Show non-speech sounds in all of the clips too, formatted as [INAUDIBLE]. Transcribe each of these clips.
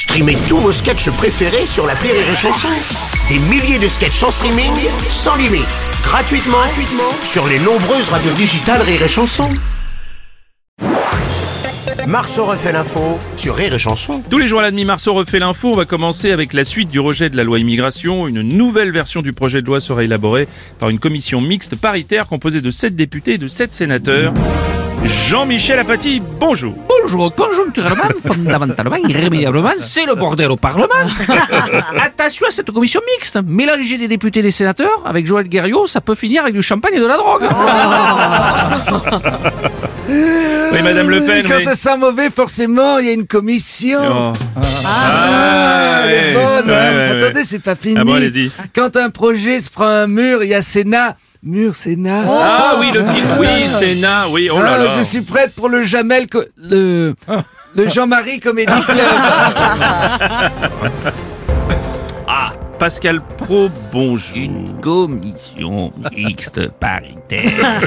Streamez tous vos sketchs préférés sur la Rire et Chanson. Des milliers de sketchs en streaming, sans limite, gratuitement, gratuitement sur les nombreuses radios digitales Rire et Chanson. Marceau refait l'info sur Rire et Chanson. Tous les jours à la demi, Marceau refait l'info. On va commencer avec la suite du rejet de la loi immigration. Une nouvelle version du projet de loi sera élaborée par une commission mixte paritaire composée de 7 députés et de 7 sénateurs. Jean-Michel Apathy, bonjour. Bonjour, conjoncturellement, [LAUGHS] fondamentalement, irrémédiablement, c'est le bordel au Parlement. [LAUGHS] Attention à cette commission mixte. Mélanger des députés et des sénateurs avec Joël Guerriot, ça peut finir avec du champagne et de la drogue. Oui, Madame Le Pen. Quand oui. ça sent mauvais, forcément, il y a une commission. Oh. Ah, elle est bonne, Ouais, hein. Attendez, c'est pas fini. Ah bon, allez-y. Quand un projet se prend un mur, il y a Sénat. Mur, Sénat. Ah oui, le oui, Sénat, oui, oh là Ah, là. Je suis prête pour le Jamel, co- le, le Jean-Marie Comédie [LAUGHS] Club. Ah, Pascal Pro, bonjour. Une commission mixte paritaire.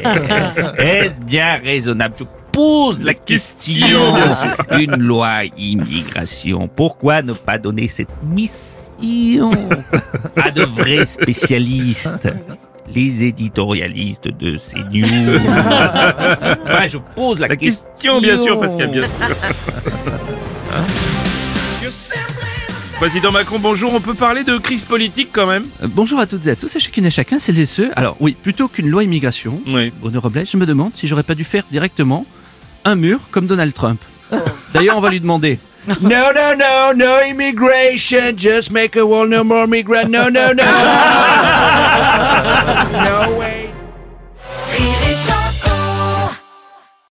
[LAUGHS] Est-ce bien raisonnable? Je pose la question. bien sûr. Une loi immigration. Pourquoi ne pas donner cette mission à de vrais spécialistes? Les éditorialistes de CNews. [LAUGHS] Enfin, je pose la, La question, bien sûr, Pascal, bien sûr. [LAUGHS] Président Macron, bonjour. On peut parler de crise politique quand même? Euh, Bonjour à toutes et à tous, à chacune et chacun, celles et ceux. Alors oui, plutôt qu'une loi immigration, Oui. Bruno Robles, je me demande si j'aurais pas dû faire directement un mur comme Donald Trump. D'ailleurs, on va lui demander. [LAUGHS] No, no, no, no immigration. Just make a wall, no more migrant. No, no, no. [LAUGHS] no way.